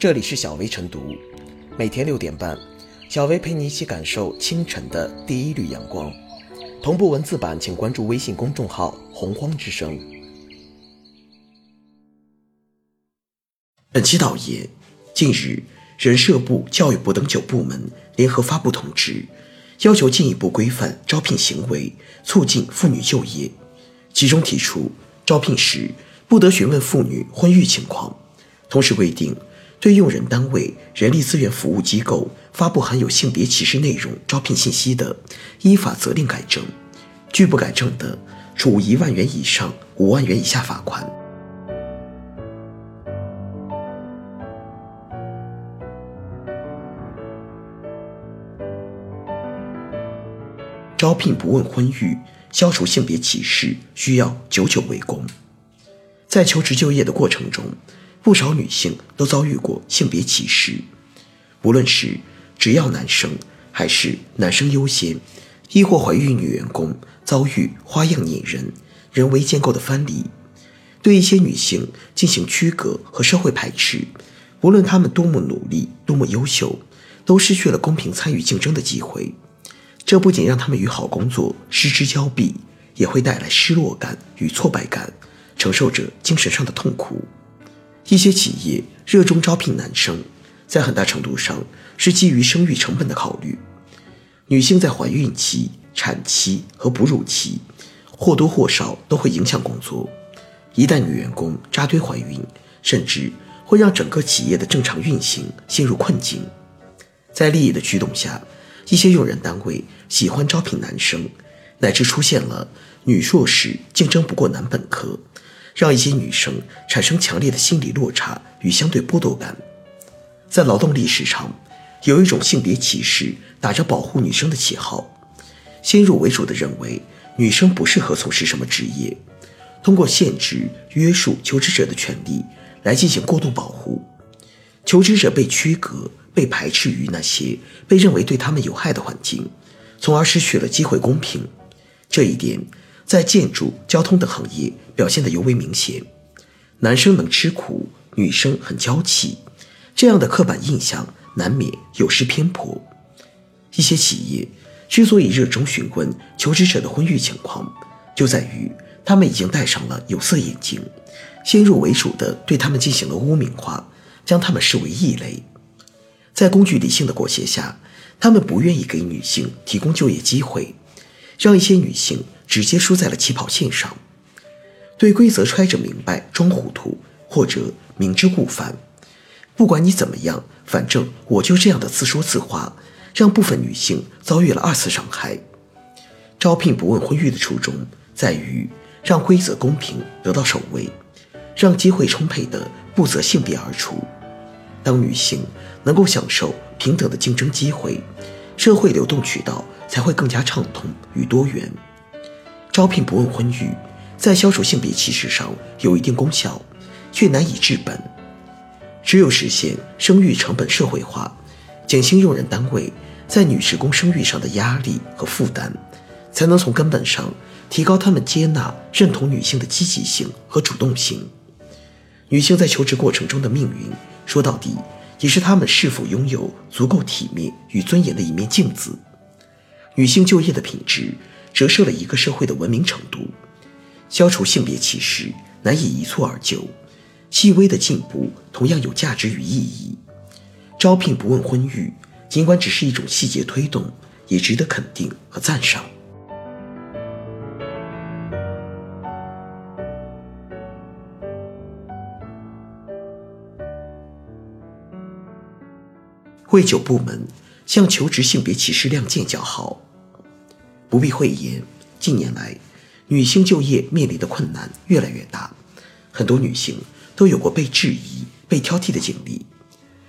这里是小薇晨读，每天六点半，小薇陪你一起感受清晨的第一缕阳光。同步文字版，请关注微信公众号“洪荒之声”。本期导言：近日，人社部、教育部等九部门联合发布通知，要求进一步规范招聘行为，促进妇女就业。其中提出，招聘时不得询问妇女婚育情况，同时规定，对用人单位、人力资源服务机构发布含有性别歧视内容招聘信息的，依法责令改正；拒不改正的，处一万元以上五万元以下罚款。招聘不问婚育。消除性别歧视需要久久为功。在求职就业的过程中，不少女性都遭遇过性别歧视，无论是只要男生，还是男生优先，亦或怀孕女员工遭遇花样拟人、人为建构的藩篱，对一些女性进行区隔和社会排斥。无论她们多么努力、多么优秀，都失去了公平参与竞争的机会。这不仅让他们与好工作失之交臂，也会带来失落感与挫败感，承受着精神上的痛苦。一些企业热衷招聘男生，在很大程度上是基于生育成本的考虑。女性在怀孕期、产期和哺乳期，或多或少都会影响工作。一旦女员工扎堆怀孕，甚至会让整个企业的正常运行陷入困境。在利益的驱动下。一些用人单位喜欢招聘男生，乃至出现了女硕士竞争不过男本科，让一些女生产生强烈的心理落差与相对剥夺感。在劳动力市场，有一种性别歧视打着保护女生的旗号，先入为主的认为女生不适合从事什么职业，通过限制约束求职者的权利来进行过度保护，求职者被区隔。被排斥于那些被认为对他们有害的环境，从而失去了机会公平。这一点在建筑、交通等行业表现得尤为明显。男生能吃苦，女生很娇气，这样的刻板印象难免有失偏颇。一些企业之所以热衷询问求职者的婚育情况，就在于他们已经戴上了有色眼镜，先入为主地对他们进行了污名化，将他们视为异类。在工具理性的裹挟下，他们不愿意给女性提供就业机会，让一些女性直接输在了起跑线上。对规则揣着明白装糊涂，或者明知故犯。不管你怎么样，反正我就这样的自说自话，让部分女性遭遇了二次伤害。招聘不问婚育的初衷在于让规则公平得到首位，让机会充沛的不择性别而出。当女性能够享受平等的竞争机会，社会流动渠道才会更加畅通与多元。招聘不问婚育，在消除性别歧视上有一定功效，却难以治本。只有实现生育成本社会化，减轻用人单位在女职工生育上的压力和负担，才能从根本上提高他们接纳、认同女性的积极性和主动性。女性在求职过程中的命运。说到底，也是她们是否拥有足够体面与尊严的一面镜子。女性就业的品质，折射了一个社会的文明程度。消除性别歧视难以一蹴而就，细微的进步同样有价值与意义。招聘不问婚育，尽管只是一种细节推动，也值得肯定和赞赏。为九部门向求职性别歧视亮剑叫好。不必讳言，近年来，女性就业面临的困难越来越大，很多女性都有过被质疑、被挑剔的经历。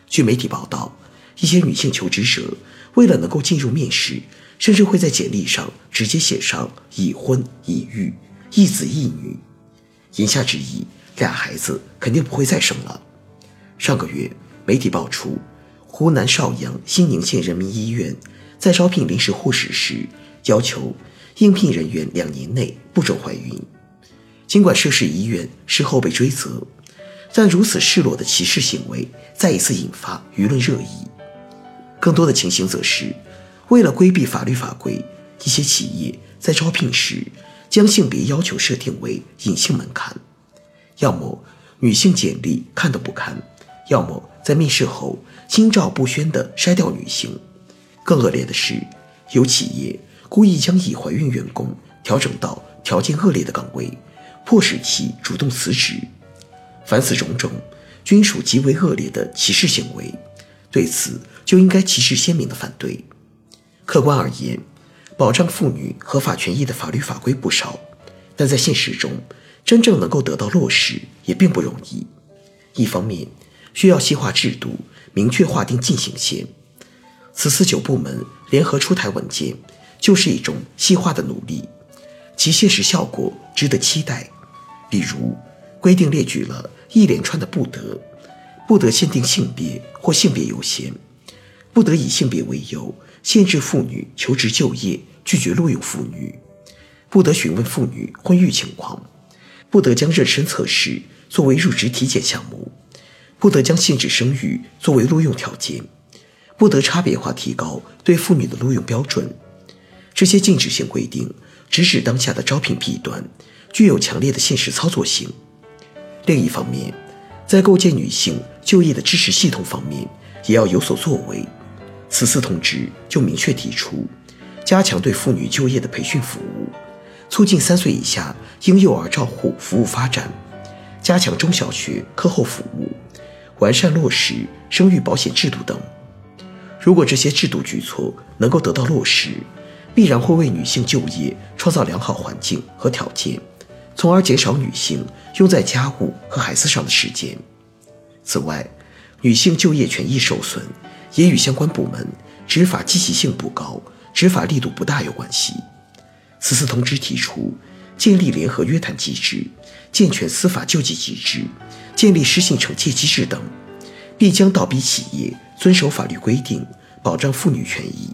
据媒体报道，一些女性求职者为了能够进入面试，甚至会在简历上直接写上已婚、已育、一子一女，言下之意，俩孩子肯定不会再生了。上个月，媒体爆出。湖南邵阳新宁县人民医院在招聘临时护士时，要求应聘人员两年内不准怀孕。尽管涉事医院事后被追责，但如此赤裸的歧视行为再一次引发舆论热议。更多的情形则是，为了规避法律法规，一些企业在招聘时将性别要求设定为隐性门槛，要么女性简历看都不看，要么在面试后心照不宣地筛掉女性。更恶劣的是，有企业故意将已怀孕员工调整到条件恶劣的岗位，迫使其主动辞职。凡此种种，均属极为恶劣的歧视行为，对此就应该旗帜鲜明的反对。客观而言，保障妇女合法权益的法律法规不少，但在现实中，真正能够得到落实也并不容易。一方面，需要细化制度，明确划定进行线。此次九部门联合出台文件，就是一种细化的努力，其现实效果值得期待。比如，规定列举了一连串的不得：不得限定性别或性别优先，不得以性别为由限制妇女求职就业，拒绝录用妇女，不得询问妇女婚育情况，不得将妊娠测试作为入职体检项目，不得将限制生育作为录用条件，不得差别化提高对妇女的录用标准。这些禁止性规定直指当下的招聘弊端，具有强烈的现实操作性。另一方面，在构建女性就业的支持系统方面，也要有所作为。此次通知就明确提出，加强对妇女就业的培训服务，促进三岁以下婴幼儿照护服务发展，加强中小学课后服务，完善落实生育保险制度等。如果这些制度举措能够得到落实，必然会为女性就业创造良好环境和条件。从而减少女性用在家务和孩子上的时间。此外，女性就业权益受损也与相关部门执法积极性不高、执法力度不大有关系。此次通知提出建立联合约谈机制、健全司法救济机制、建立失信惩戒机制等，必将倒逼企业遵守法律规定，保障妇女权益。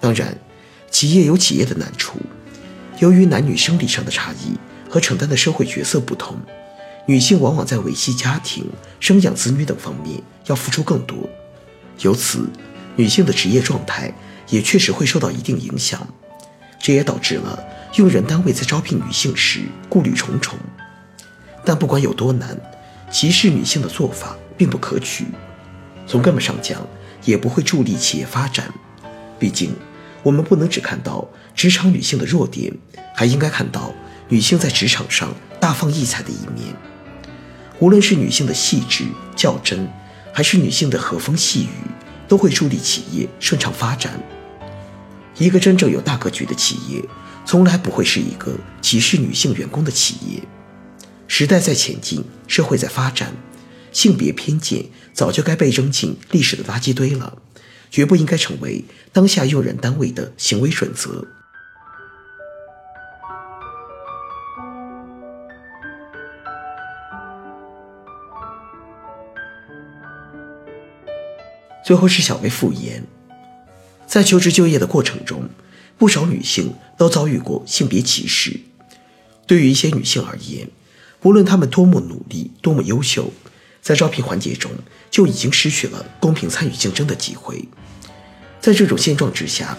当然，企业有企业的难处，由于男女生理上的差异。和承担的社会角色不同，女性往往在维系家庭、生养子女等方面要付出更多，由此，女性的职业状态也确实会受到一定影响。这也导致了用人单位在招聘女性时顾虑重重。但不管有多难，歧视女性的做法并不可取，从根本上讲，也不会助力企业发展。毕竟，我们不能只看到职场女性的弱点，还应该看到。女性在职场上大放异彩的一面，无论是女性的细致较真，还是女性的和风细雨，都会助力企业顺畅发展。一个真正有大格局的企业，从来不会是一个歧视女性员工的企业。时代在前进，社会在发展，性别偏见早就该被扔进历史的垃圾堆了，绝不应该成为当下用人单位的行为准则。最后是小薇复言，在求职就业的过程中，不少女性都遭遇过性别歧视。对于一些女性而言，不论她们多么努力、多么优秀，在招聘环节中就已经失去了公平参与竞争的机会。在这种现状之下，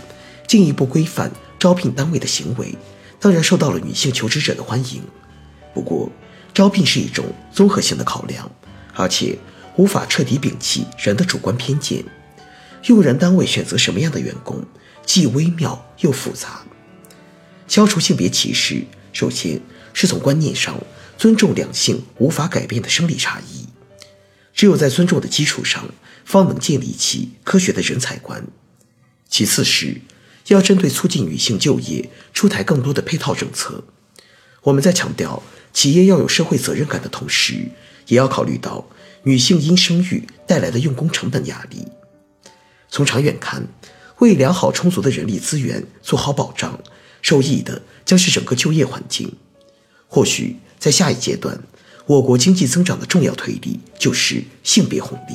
进一步规范招聘单位的行为，当然受到了女性求职者的欢迎。不过，招聘是一种综合性的考量，而且。无法彻底摒弃人的主观偏见，用人单位选择什么样的员工，既微妙又复杂。消除性别歧视，首先是从观念上尊重两性无法改变的生理差异，只有在尊重的基础上，方能建立起科学的人才观。其次是要针对促进女性就业出台更多的配套政策。我们在强调企业要有社会责任感的同时，也要考虑到。女性因生育带来的用工成本压力，从长远看，为良好充足的人力资源做好保障，受益的将是整个就业环境。或许在下一阶段，我国经济增长的重要推力就是性别红利。